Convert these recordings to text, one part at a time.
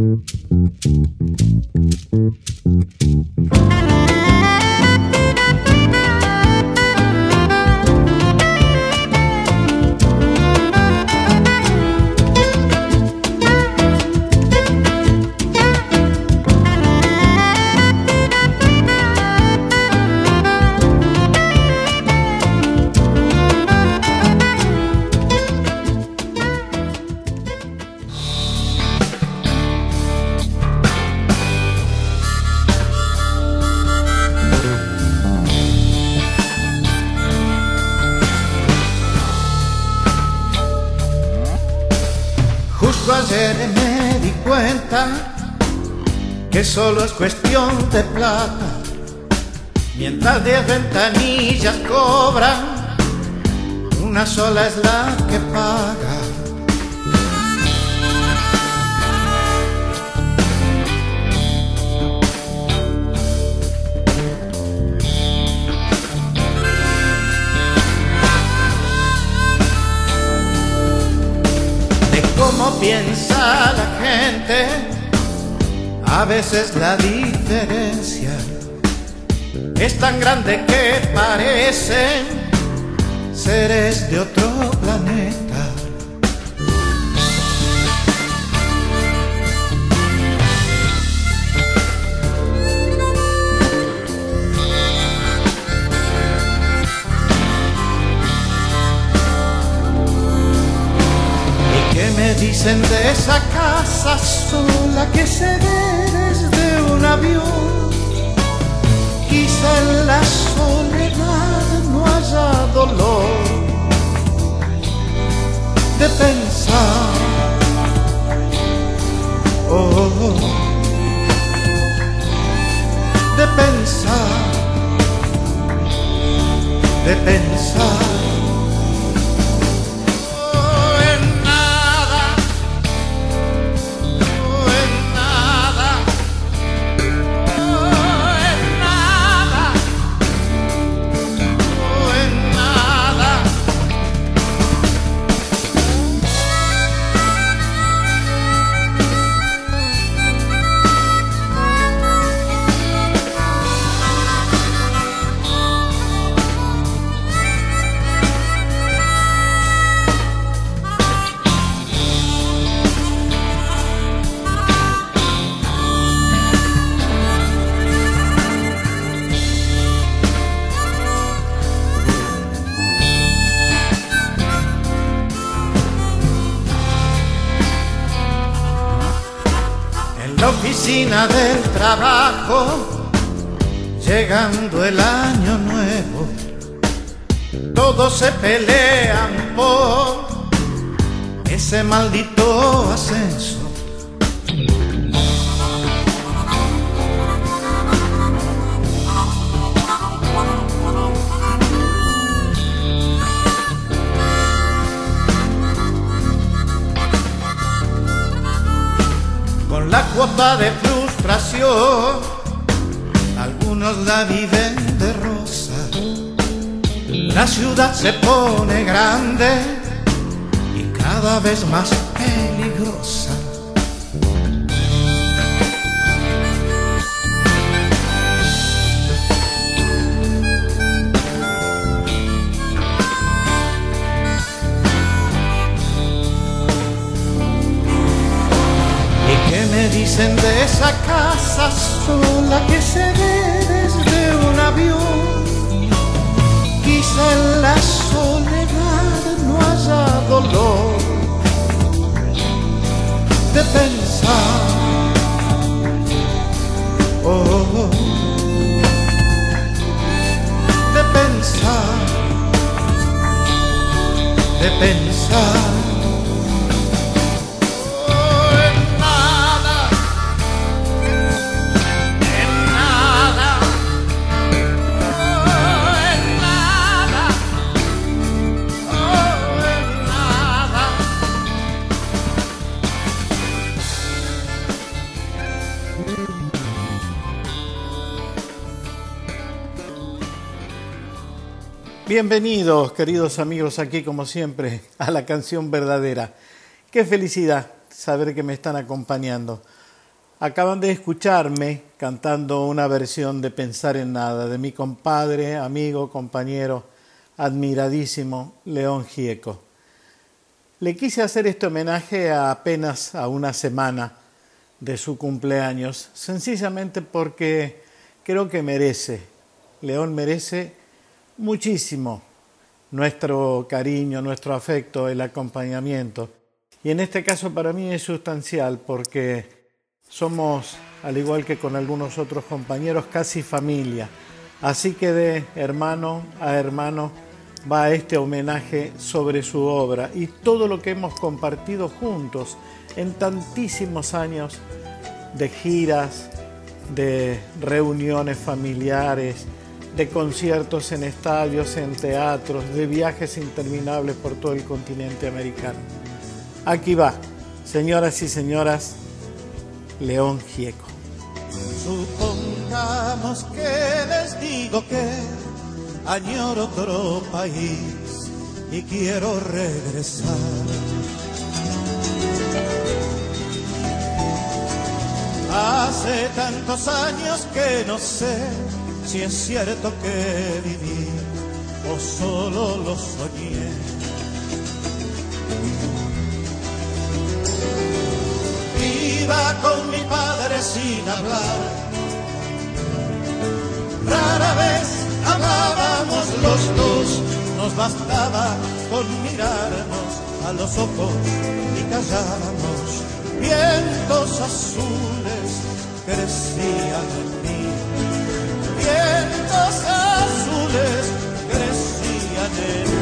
Mm-hmm. Soledad no haya dolor de pensar. Oh, de pensar, de pensar. Del trabajo, llegando el año nuevo, todos se pelean por ese maldito ascenso. Con la cuota de algunos la viven de rosa. La ciudad se pone grande y cada vez más peligrosa. Dicen de esa casa sola que se ve desde un avión. Quizá en la soledad no haya dolor de pensar. Oh, de pensar, de pensar. Bienvenidos, queridos amigos, aquí como siempre a la canción verdadera. Qué felicidad saber que me están acompañando. Acaban de escucharme cantando una versión de Pensar en Nada de mi compadre, amigo, compañero, admiradísimo León Gieco. Le quise hacer este homenaje a apenas a una semana de su cumpleaños, sencillamente porque creo que merece, León merece muchísimo nuestro cariño, nuestro afecto, el acompañamiento. Y en este caso para mí es sustancial porque somos, al igual que con algunos otros compañeros, casi familia. Así que de hermano a hermano va este homenaje sobre su obra y todo lo que hemos compartido juntos en tantísimos años de giras, de reuniones familiares, de conciertos en estadios, en teatros, de viajes interminables por todo el continente americano. Aquí va, señoras y señoras, León Gieco. Supongamos que les digo que añoro otro país y quiero regresar. Hace tantos años que no sé si es cierto que viví o solo lo soñé. con mi padre sin hablar. Rara vez hablábamos los dos, nos bastaba con mirarnos a los ojos y callarnos. Vientos azules crecían en mí, vientos azules crecían en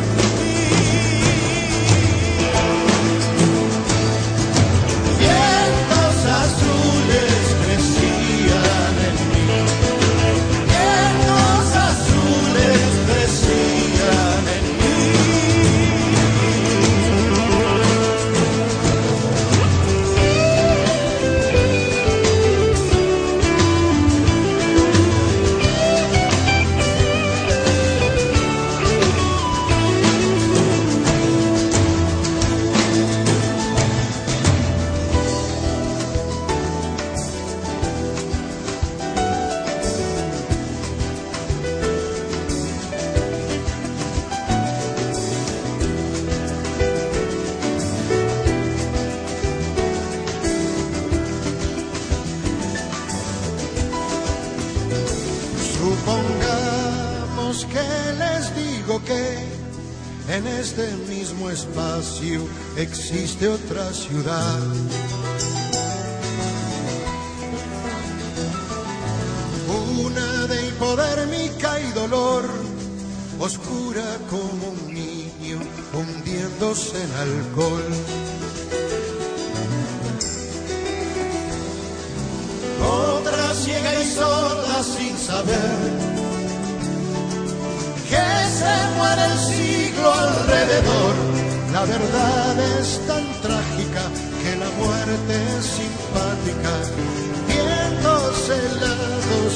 existe otra ciudad. Una de hipodérmica y dolor, oscura como un niño hundiéndose en alcohol. Otra ciega y sorda sin saber que se muere el siglo alrededor verdad es tan trágica que la muerte es simpática. Vientos helados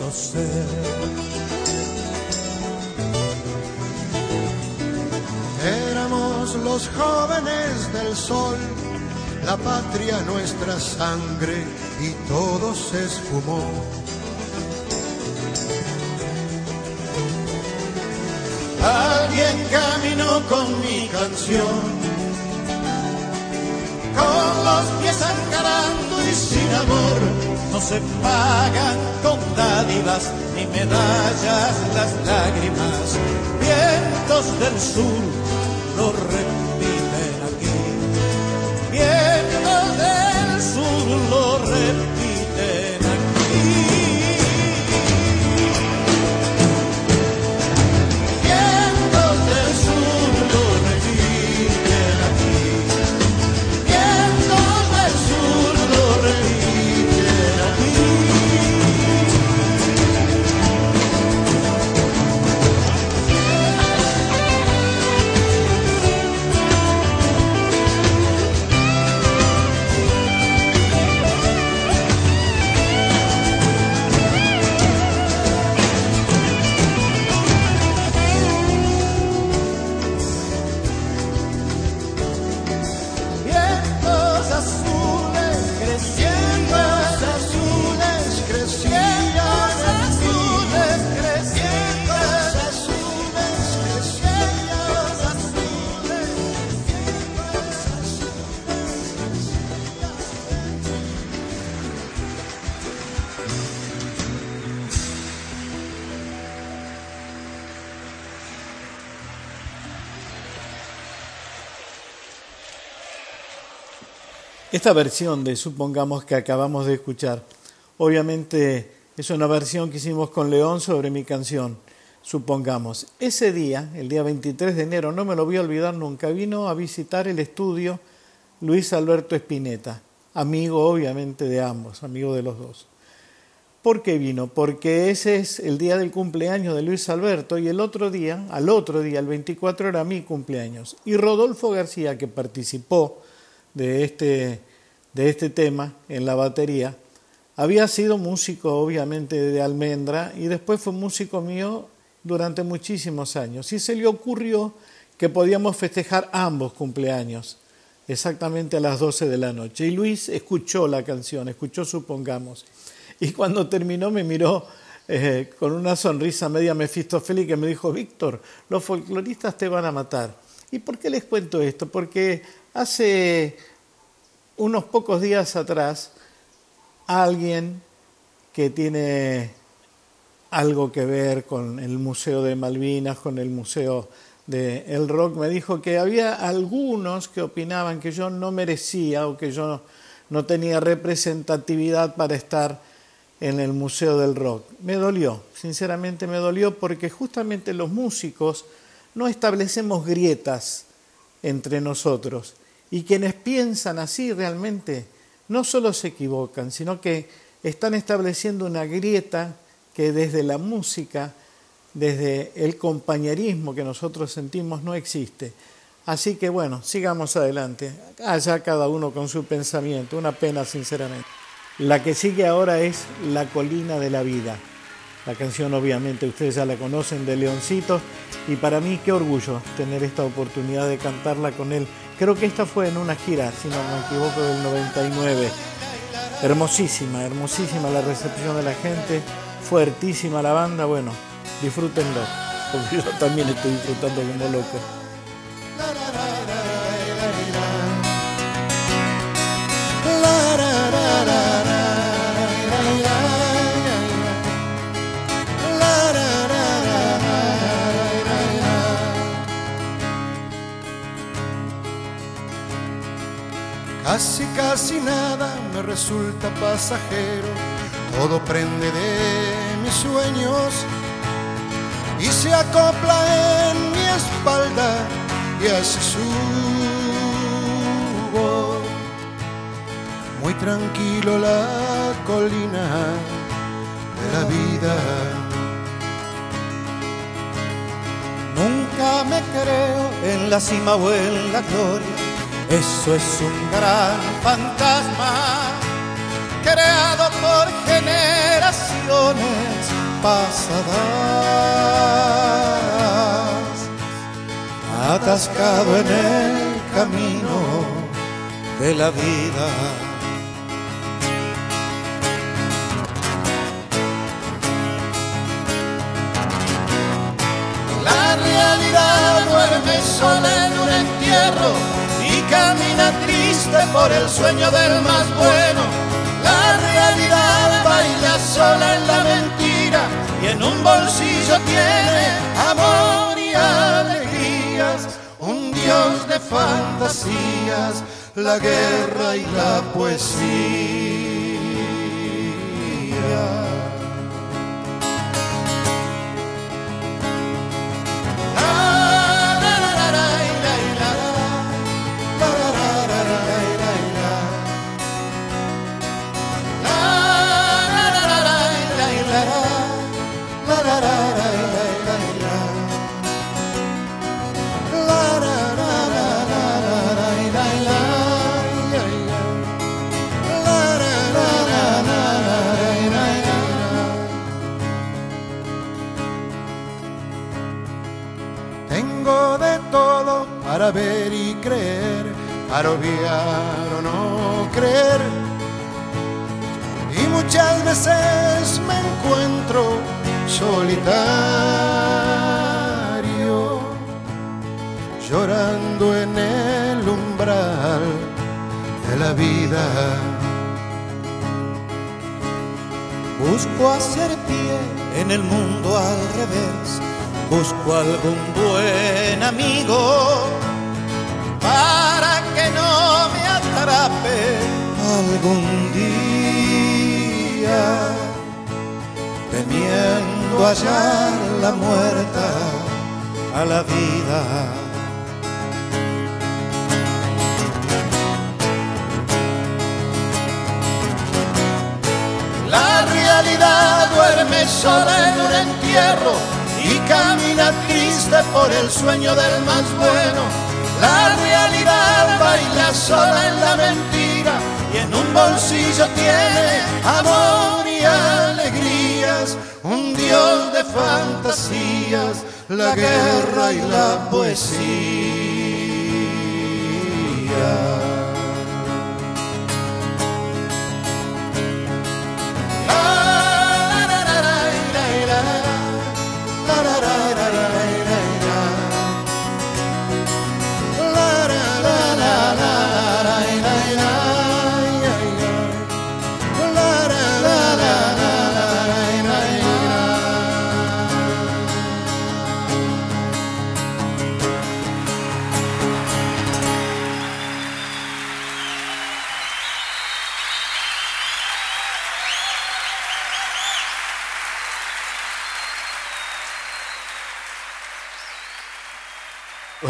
quiso. Éramos los jóvenes del sol, la patria nuestra sangre y todo se esfumó. Alguien caminó con mi canción, con los pies arcarán y sin amor, no se pagan con dádivas ni medallas las lágrimas. Vientos del sur Esta versión de Supongamos que acabamos de escuchar, obviamente es una versión que hicimos con León sobre mi canción, Supongamos. Ese día, el día 23 de enero, no me lo voy a olvidar nunca, vino a visitar el estudio Luis Alberto Espineta, amigo obviamente de ambos, amigo de los dos. ¿Por qué vino? Porque ese es el día del cumpleaños de Luis Alberto y el otro día, al otro día, el 24, era mi cumpleaños. Y Rodolfo García, que participó de este, de este tema en la batería, había sido músico obviamente de Almendra y después fue músico mío durante muchísimos años. Y se le ocurrió que podíamos festejar ambos cumpleaños, exactamente a las 12 de la noche. Y Luis escuchó la canción, escuchó Supongamos. Y cuando terminó me miró eh, con una sonrisa media mefistofélica y me dijo, Víctor, los folcloristas te van a matar. ¿Y por qué les cuento esto? Porque Hace unos pocos días atrás, alguien que tiene algo que ver con el Museo de Malvinas, con el Museo de El Rock, me dijo que había algunos que opinaban que yo no merecía o que yo no tenía representatividad para estar en el Museo del Rock. Me dolió, sinceramente me dolió porque justamente los músicos no establecemos grietas entre nosotros. Y quienes piensan así realmente no solo se equivocan, sino que están estableciendo una grieta que desde la música, desde el compañerismo que nosotros sentimos no existe. Así que bueno, sigamos adelante. Allá cada uno con su pensamiento. Una pena, sinceramente. La que sigue ahora es La colina de la vida. La canción obviamente ustedes ya la conocen de Leoncito y para mí qué orgullo tener esta oportunidad de cantarla con él. Creo que esta fue en una gira, si no me equivoco, del 99. Hermosísima, hermosísima la recepción de la gente, fuertísima la banda, bueno, disfrútenlo, porque yo también estoy disfrutando como loco. Casi, casi nada me resulta pasajero, todo prende de mis sueños y se acopla en mi espalda y así subo. Muy tranquilo la colina de la vida. Nunca me creo en la cima o en la gloria eso es un gran fantasma creado por generaciones pasadas, atascado en el camino de la vida. La realidad camina triste por el sueño del más bueno. La realidad baila sola en la mentira y en un bolsillo tiene amor y alegrías. Un dios de fantasías, la guerra y la poesía. Para ver y creer, para obviar o no creer. Y muchas veces me encuentro solitario, llorando en el umbral de la vida. Busco hacer pie en el mundo al revés, busco algún buen amigo para que no me atrape algún día, temiendo hallar la muerta a la vida. La realidad duerme sola en un entierro y camina triste por el sueño del más bueno la realidad baila sola en la mentira y en un bolsillo tiene amor y alegrías, un dios de fantasías, la guerra y la poesía.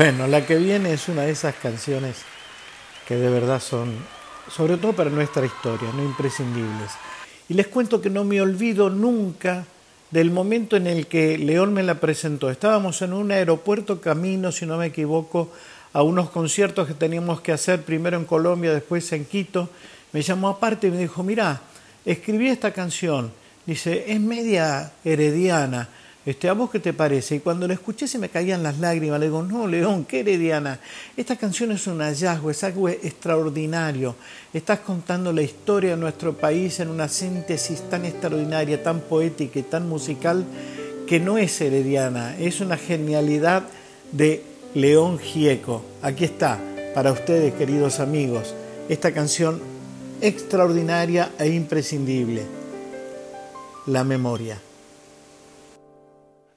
Bueno, la que viene es una de esas canciones que de verdad son, sobre todo para nuestra historia, no imprescindibles. Y les cuento que no me olvido nunca del momento en el que León me la presentó. Estábamos en un aeropuerto camino, si no me equivoco, a unos conciertos que teníamos que hacer, primero en Colombia, después en Quito. Me llamó aparte y me dijo, mira, escribí esta canción. Dice, es media herediana este, ¿A vos qué te parece? Y cuando la escuché se me caían las lágrimas. Le digo, no, León, qué herediana. Esta canción es un hallazgo, es algo extraordinario. Estás contando la historia de nuestro país en una síntesis tan extraordinaria, tan poética y tan musical, que no es herediana, es una genialidad de León Gieco. Aquí está, para ustedes, queridos amigos, esta canción extraordinaria e imprescindible, La memoria.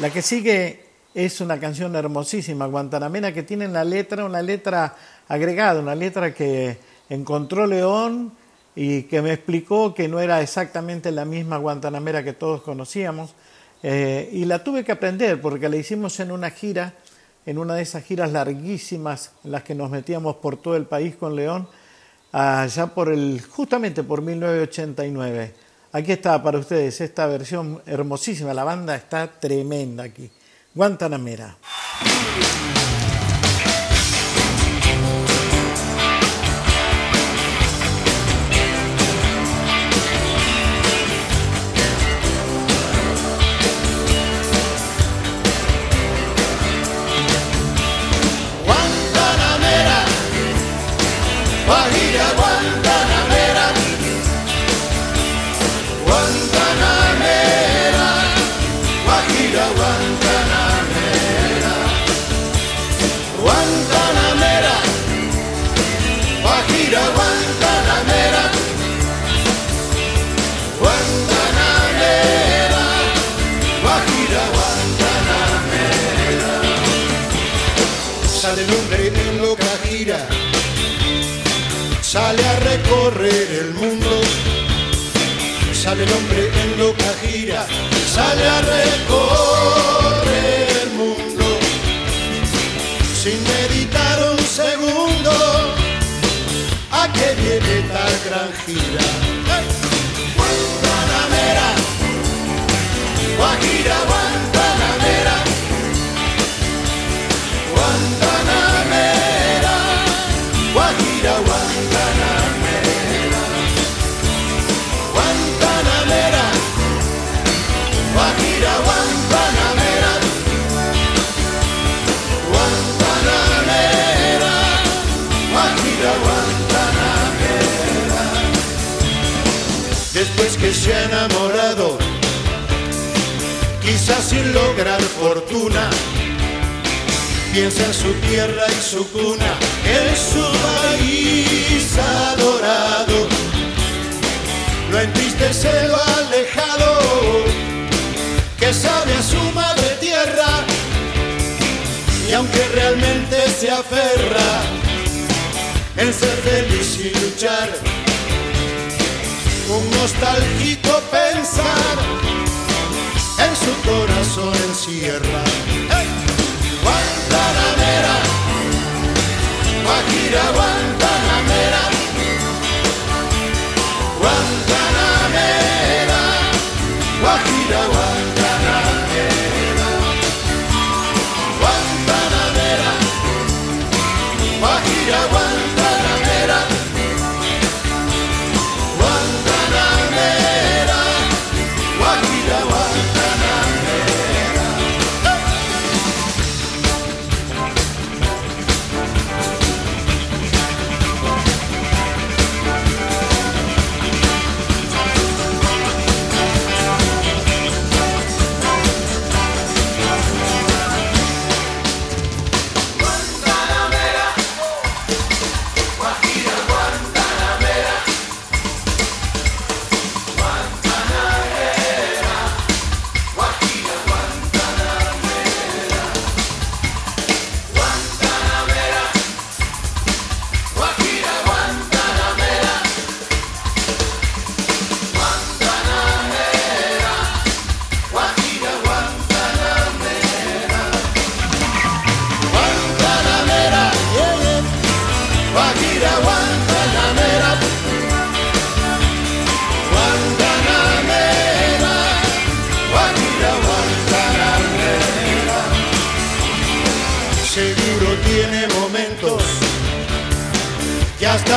La que sigue es una canción hermosísima, Guantanamera, que tiene la letra, una letra agregada, una letra que encontró León y que me explicó que no era exactamente la misma Guantanamera que todos conocíamos. Eh, y la tuve que aprender porque la hicimos en una gira, en una de esas giras larguísimas en las que nos metíamos por todo el país con León, allá por el, justamente por 1989. Aquí está para ustedes esta versión hermosísima, la banda está tremenda aquí. Guantanamera. Sale a recorrer el mundo. Sale el hombre en loca gira, sale a recorrer el mundo. Sin meditar un segundo, a qué viene tal gran gira. Sin lograr fortuna piensa en su tierra y su cuna, en su país adorado. Lo entristece lo alejado, que sabe a su madre tierra, y aunque realmente se aferra en ser feliz y luchar, un nostálgico pensar en su corazón encierra. ¡Hey! Guantanamera, Guajira, Guantanamera, Guantanamera,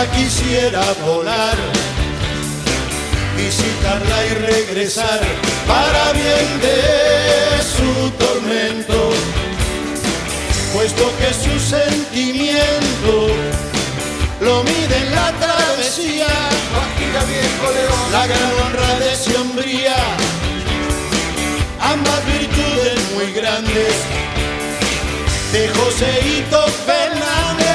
quisiera volar, visitarla y regresar para bien de su tormento. Puesto que su sentimiento lo mide en la travesía, la gran honra de ese hombría, ambas virtudes muy grandes de Joseito Fernández,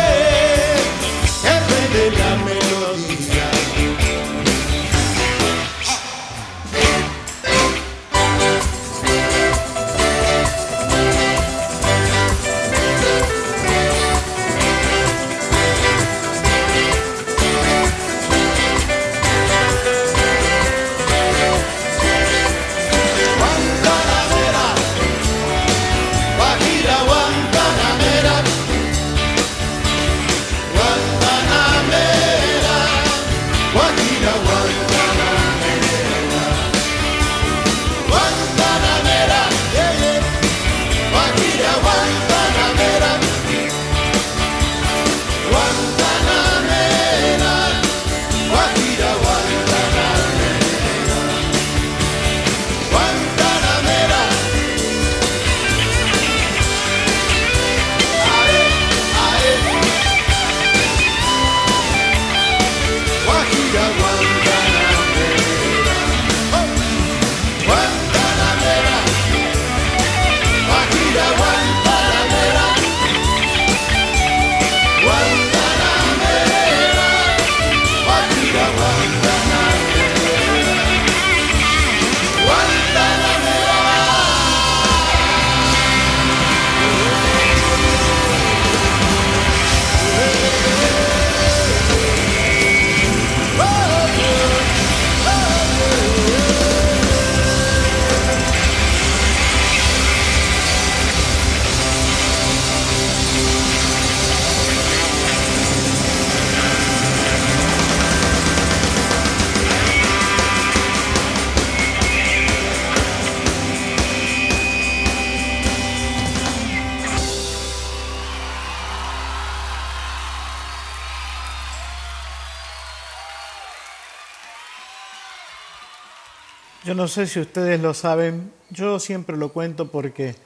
no sé si ustedes lo saben, yo siempre lo cuento porque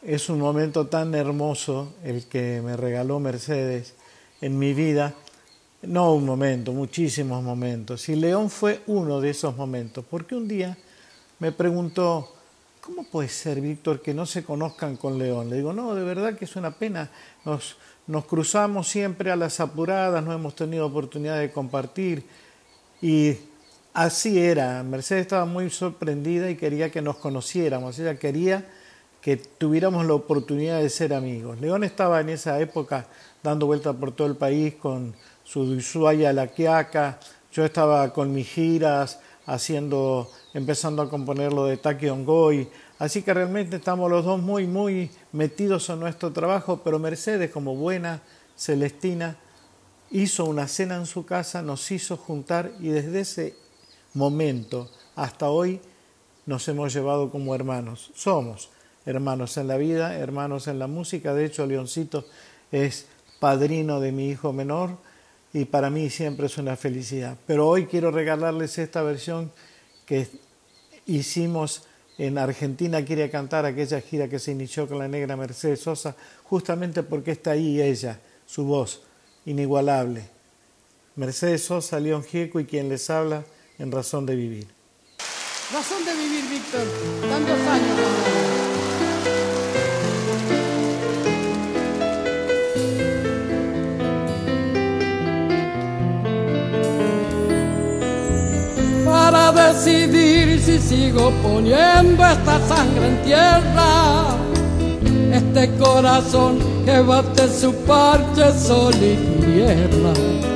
es un momento tan hermoso el que me regaló Mercedes en mi vida. No un momento, muchísimos momentos. Y León fue uno de esos momentos, porque un día me preguntó, ¿cómo puede ser, Víctor, que no se conozcan con León? Le digo, no, de verdad que es una pena. Nos, nos cruzamos siempre a las apuradas, no hemos tenido oportunidad de compartir. Y así era. Mercedes estaba muy sorprendida y quería que nos conociéramos. Ella quería que tuviéramos la oportunidad de ser amigos. León estaba en esa época dando vueltas por todo el país con su Ushuaia La Quiaca. Yo estaba con mis giras, haciendo, empezando a componer lo de Taki Ongoy. Así que realmente estamos los dos muy, muy metidos en nuestro trabajo, pero Mercedes, como buena celestina, hizo una cena en su casa, nos hizo juntar y desde ese momento hasta hoy nos hemos llevado como hermanos. Somos hermanos en la vida, hermanos en la música. De hecho, Leoncito es padrino de mi hijo menor y para mí siempre es una felicidad. Pero hoy quiero regalarles esta versión que hicimos en Argentina. Quiere cantar aquella gira que se inició con la negra Mercedes Sosa, justamente porque está ahí ella, su voz inigualable. Mercedes Sosa, León Gieco y quien les habla en razón de vivir. Razón de vivir, Víctor, tantos años. Para decidir si sigo poniendo esta sangre en tierra, este corazón que bate su parche sol y tierra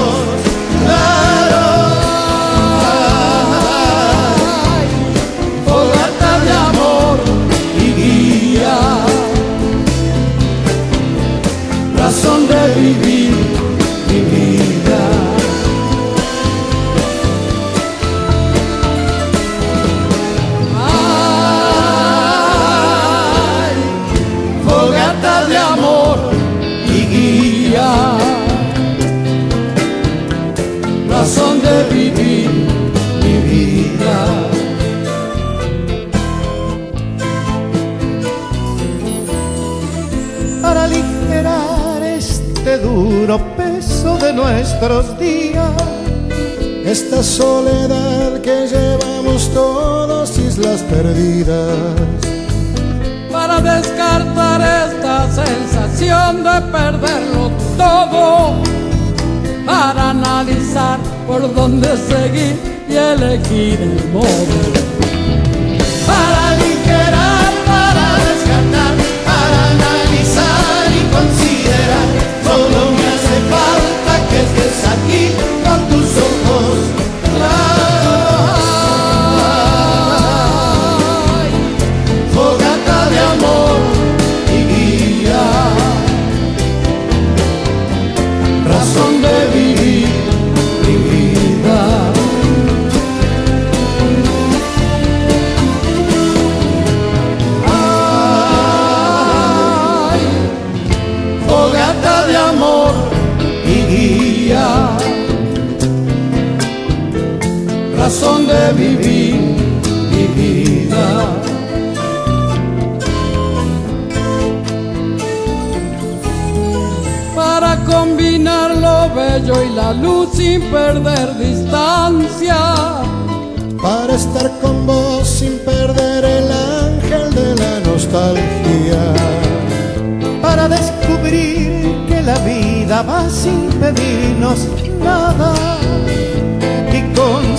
vivir nuestros días. Esta soledad que llevamos todos, islas perdidas. Para descartar esta sensación de perderlo todo. Para analizar por dónde seguir y elegir el modo. Razón de vivir mi vida. Para combinar lo bello y la luz sin perder distancia. Para estar con vos sin perder el ángel de la nostalgia. Para descubrir que la vida va sin pedirnos nada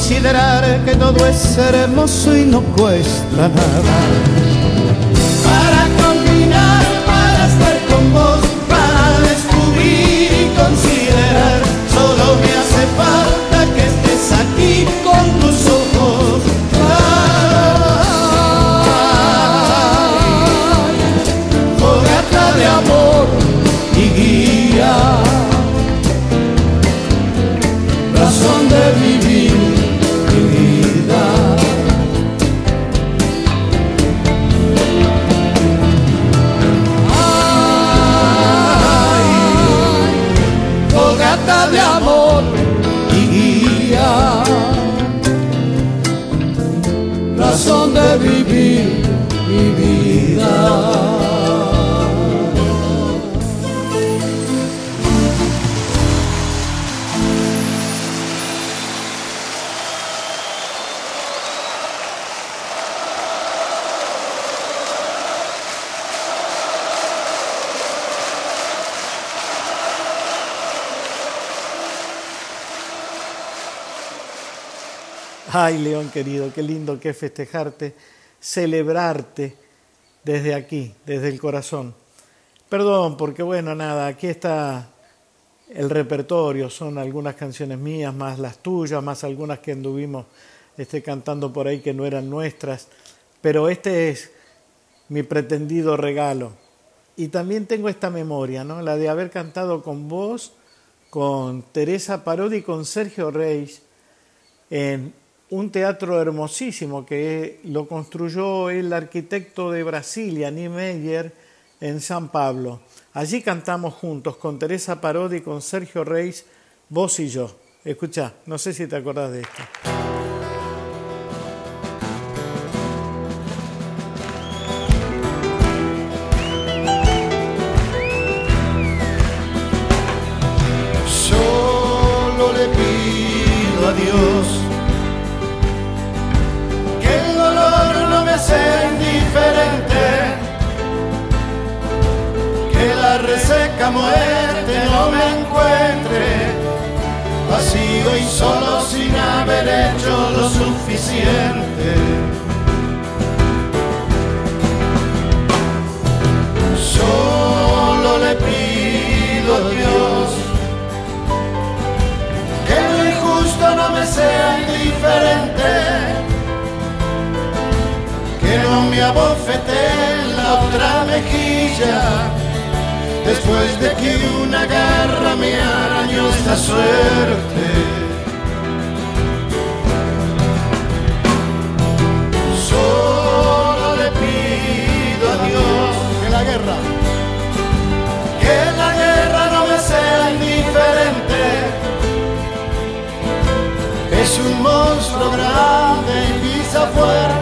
considerar que todo es hermoso y no cuesta nada. Para combinar, para estar con vos, para descubrir y considerar, solo me hace falta que estés aquí con tus ojos. claros. Fogata de amor razón de vivir mi Ay, León querido, qué lindo que es festejarte, celebrarte desde aquí, desde el corazón. Perdón, porque bueno, nada, aquí está el repertorio, son algunas canciones mías, más las tuyas, más algunas que anduvimos este, cantando por ahí que no eran nuestras, pero este es mi pretendido regalo. Y también tengo esta memoria, ¿no? La de haber cantado con vos, con Teresa Parodi y con Sergio Reis en un teatro hermosísimo que lo construyó el arquitecto de Brasilia, Niemeyer, en San Pablo. Allí cantamos juntos con Teresa Parodi, con Sergio Reis, vos y yo. Escucha, no sé si te acordás de esto. Después de que una garra me arañó esta suerte. Solo le pido a Dios que la guerra, que la guerra no me sea indiferente. Es un monstruo grande y pisa fuerte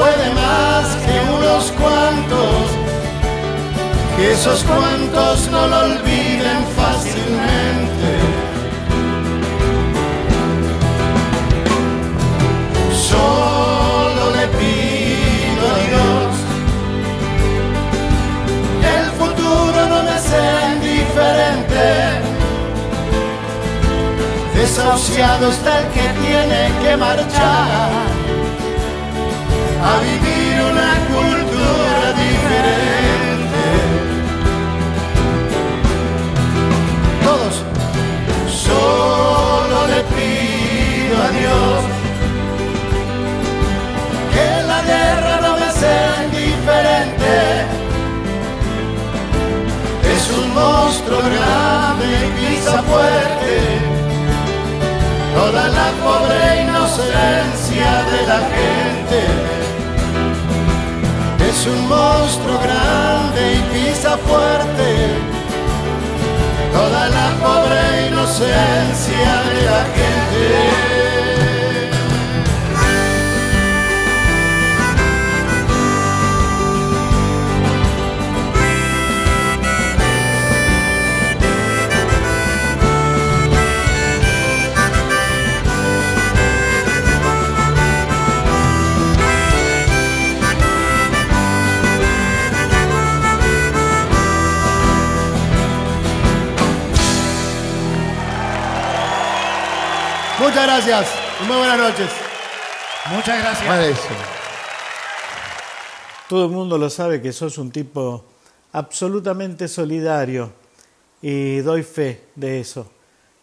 Puede más que unos cuantos, que esos cuantos no lo olviden fácilmente. Solo le pido a Dios el futuro no me sea indiferente. Desahuciado está el que tiene que marchar a vivir una cultura diferente. Todos, solo le pido a Dios que la guerra no me sea indiferente es un monstruo grande y pisa fuerte toda la pobre inocencia de la gente. Es un monstruo grande y pisa fuerte toda la pobre inocencia de la gente. Muchas gracias. Y muy buenas noches. Muchas gracias. Todo el mundo lo sabe que sos un tipo absolutamente solidario y doy fe de eso.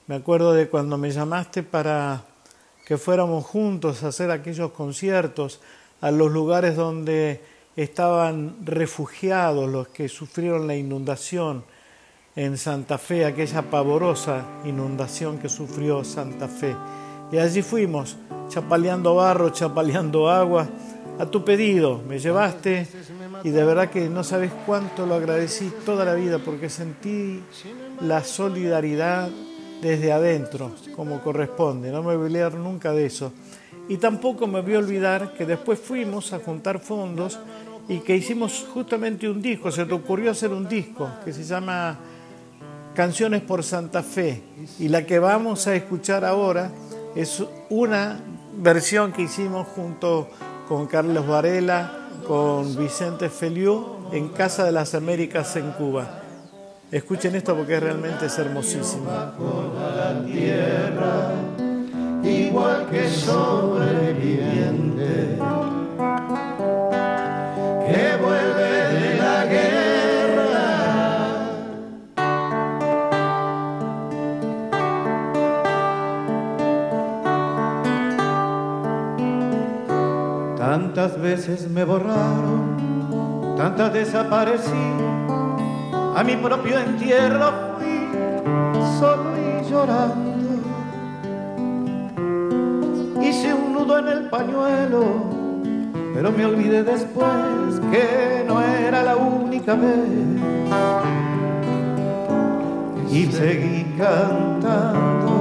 Me acuerdo de cuando me llamaste para que fuéramos juntos a hacer aquellos conciertos a los lugares donde estaban refugiados los que sufrieron la inundación en Santa Fe, aquella pavorosa inundación que sufrió Santa Fe. Y allí fuimos, chapaleando barro, chapaleando agua, a tu pedido. Me llevaste y de verdad que no sabes cuánto lo agradecí toda la vida porque sentí la solidaridad desde adentro, como corresponde. No me voy a olvidar nunca de eso. Y tampoco me voy a olvidar que después fuimos a juntar fondos y que hicimos justamente un disco. Se te ocurrió hacer un disco que se llama Canciones por Santa Fe. Y la que vamos a escuchar ahora es una versión que hicimos junto con Carlos Varela, con Vicente Feliu en Casa de las Américas en Cuba. Escuchen esto porque realmente es hermosísimo. Tantas veces me borraron, tantas desaparecí a mi propio entierro fui solo y llorando. Hice un nudo en el pañuelo, pero me olvidé después que no era la única vez. Y seguí cantando,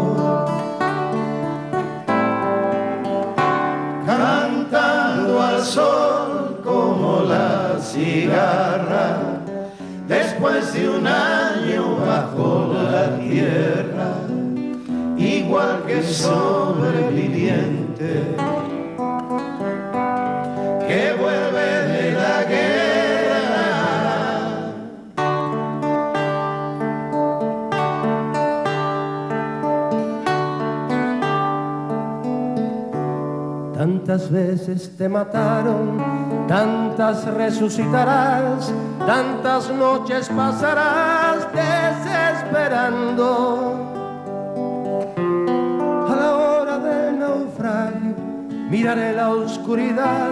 sol como la cigarra después de un año bajo la tierra, igual que sobreviviente Tantas veces te mataron, tantas resucitarás, tantas noches pasarás desesperando. A la hora del naufragio, miraré la oscuridad,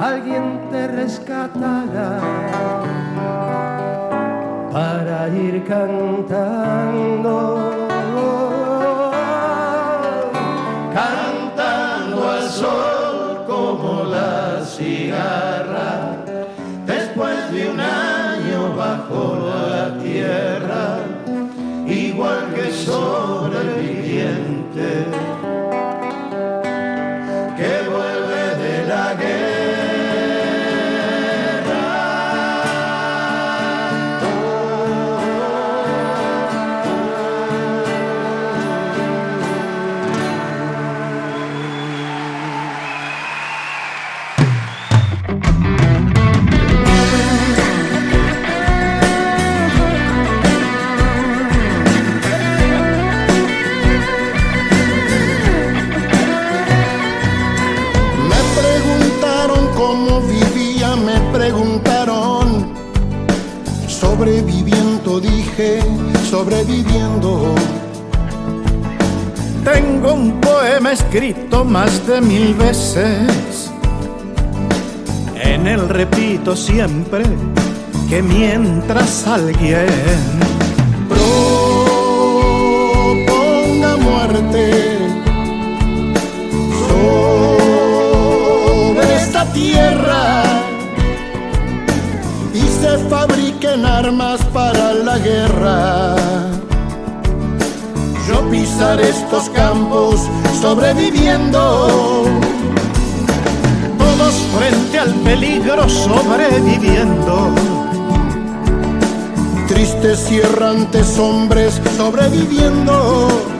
alguien te rescatará para ir cantando. Cantando al sol más de mil veces. En él repito siempre que mientras alguien Proponga muerte sobre esta tierra y se fabriquen armas para la guerra. Estos campos sobreviviendo. todos frente al peligro sobreviviendo. Tristes y errantes hombres. Sobreviviendo.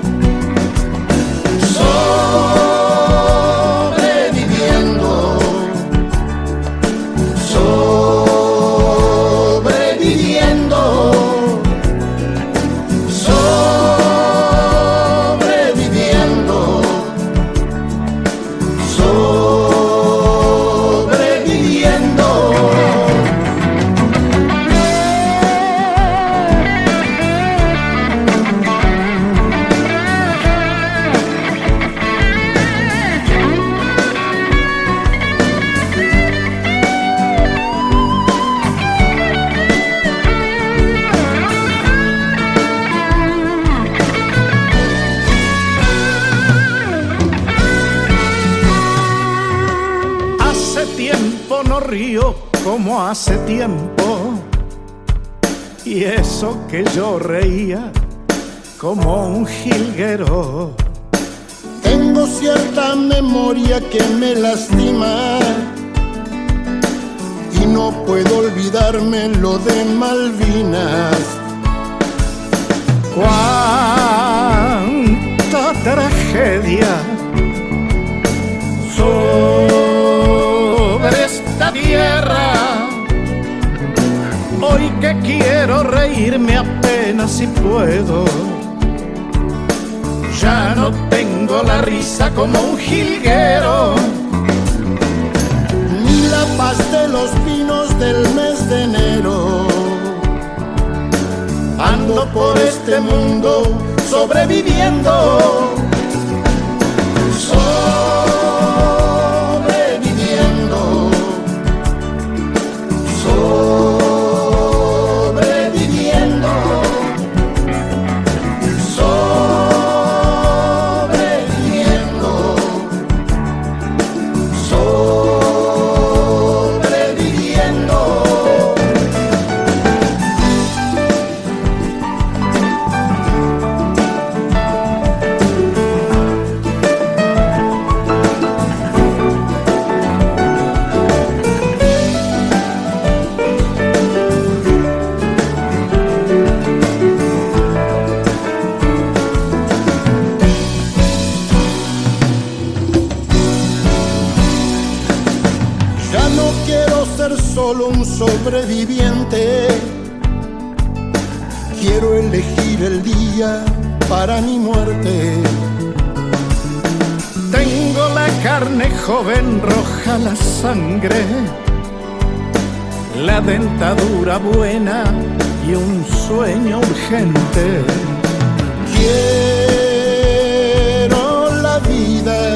Quiero la vida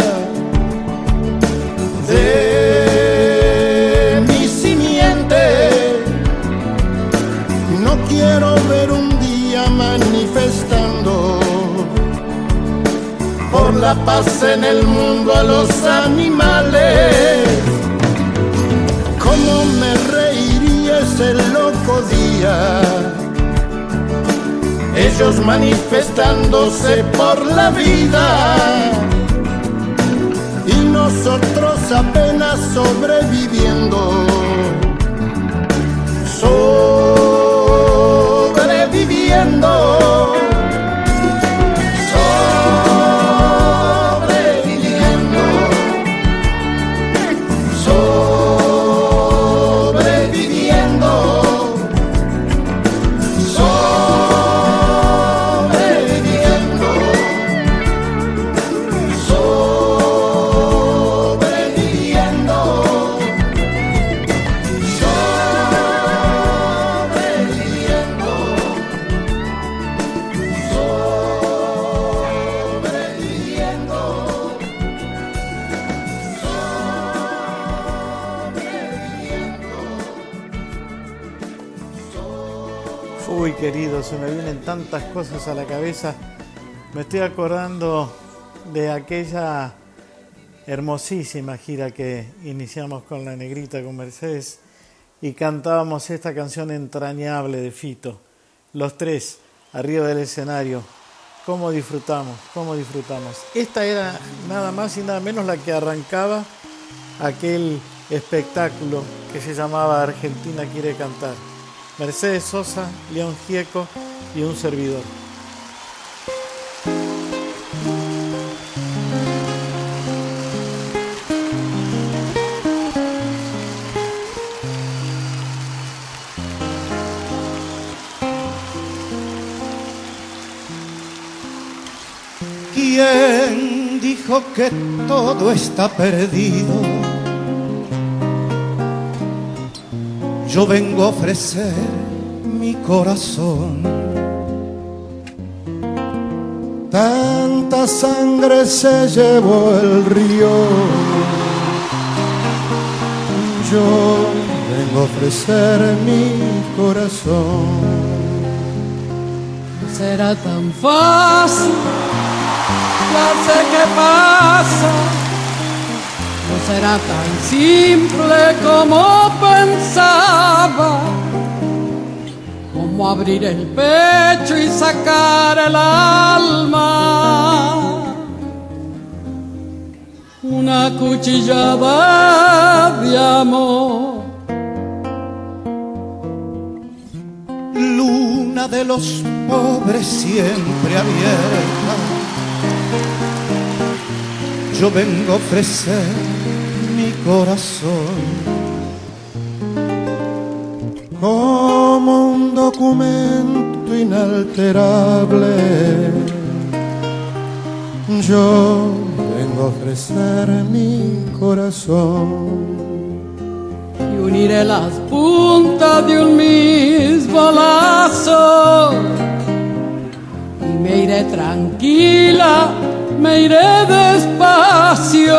De mi simiente, No quiero ver un día manifestando por la paz en el mundo a los animales. Ellos manifestándose por la vida. Y nosotros apenas sobreviviendo. Cosas a la cabeza. Me estoy acordando de aquella hermosísima gira que iniciamos con la negrita, con Mercedes, y cantábamos esta canción entrañable de Fito. Los tres, arriba del escenario. ¿Cómo disfrutamos? ¿Cómo disfrutamos? Esta era nada más y nada menos la que arrancaba aquel espectáculo que se llamaba Argentina quiere cantar. Mercedes Sosa, León Gieco y un servidor. ¿Quién dijo que todo está perdido? Yo vengo a ofrecer mi corazón. Tanta sangre se llevó el río. Yo vengo a ofrecer mi corazón. será tan fácil. Ya sé qué pasa, no será tan simple como pensaba, como abrir el pecho y sacar el alma. Una cuchillada de amor. Luna de los pobres siempre abierta. Yo vengo a ofrecer mi corazón. Como un documento inalterable. Yo vengo a ofrecer mi corazón. Y uniré las puntas de un mismo lazo. Y me iré tranquila, me iré despacio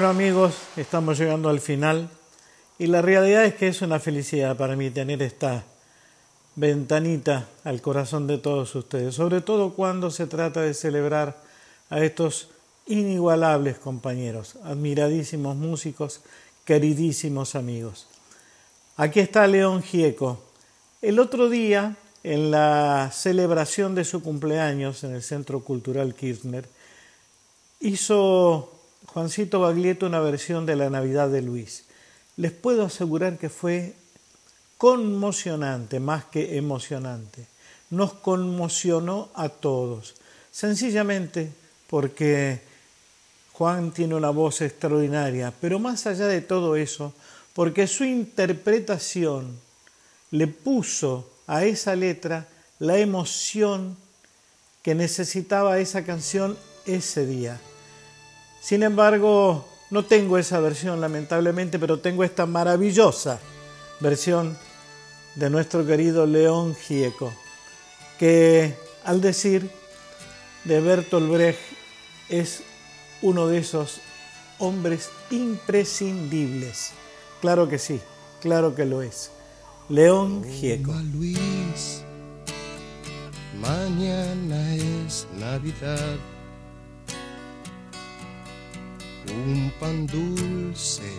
Bueno amigos, estamos llegando al final y la realidad es que es una felicidad para mí tener esta ventanita al corazón de todos ustedes, sobre todo cuando se trata de celebrar a estos inigualables compañeros, admiradísimos músicos, queridísimos amigos. Aquí está León Gieco. El otro día, en la celebración de su cumpleaños en el Centro Cultural Kirchner, hizo Juancito Baglietto una versión de la Navidad de Luis. Les puedo asegurar que fue conmocionante, más que emocionante. Nos conmocionó a todos, sencillamente porque Juan tiene una voz extraordinaria, pero más allá de todo eso, porque su interpretación le puso a esa letra la emoción que necesitaba esa canción ese día. Sin embargo, no tengo esa versión lamentablemente, pero tengo esta maravillosa versión de nuestro querido León Gieco, que al decir de Bertolt Brecht es uno de esos hombres imprescindibles. Claro que sí, claro que lo es. León Gieco. Luis, mañana es Navidad. Un pan dulce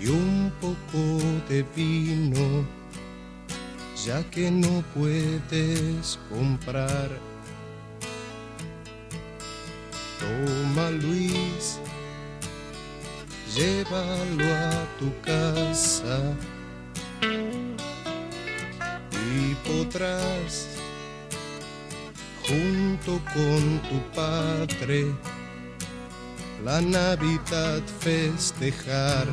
y un poco de vino, ya que no puedes comprar. Toma Luis, llévalo a tu casa y podrás, junto con tu padre, la Navidad festejar.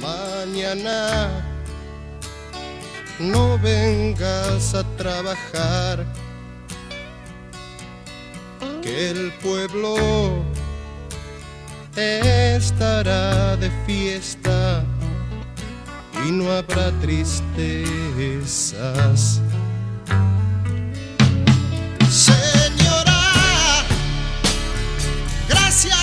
Mañana no vengas a trabajar, que el pueblo estará de fiesta y no habrá tristezas. Gracias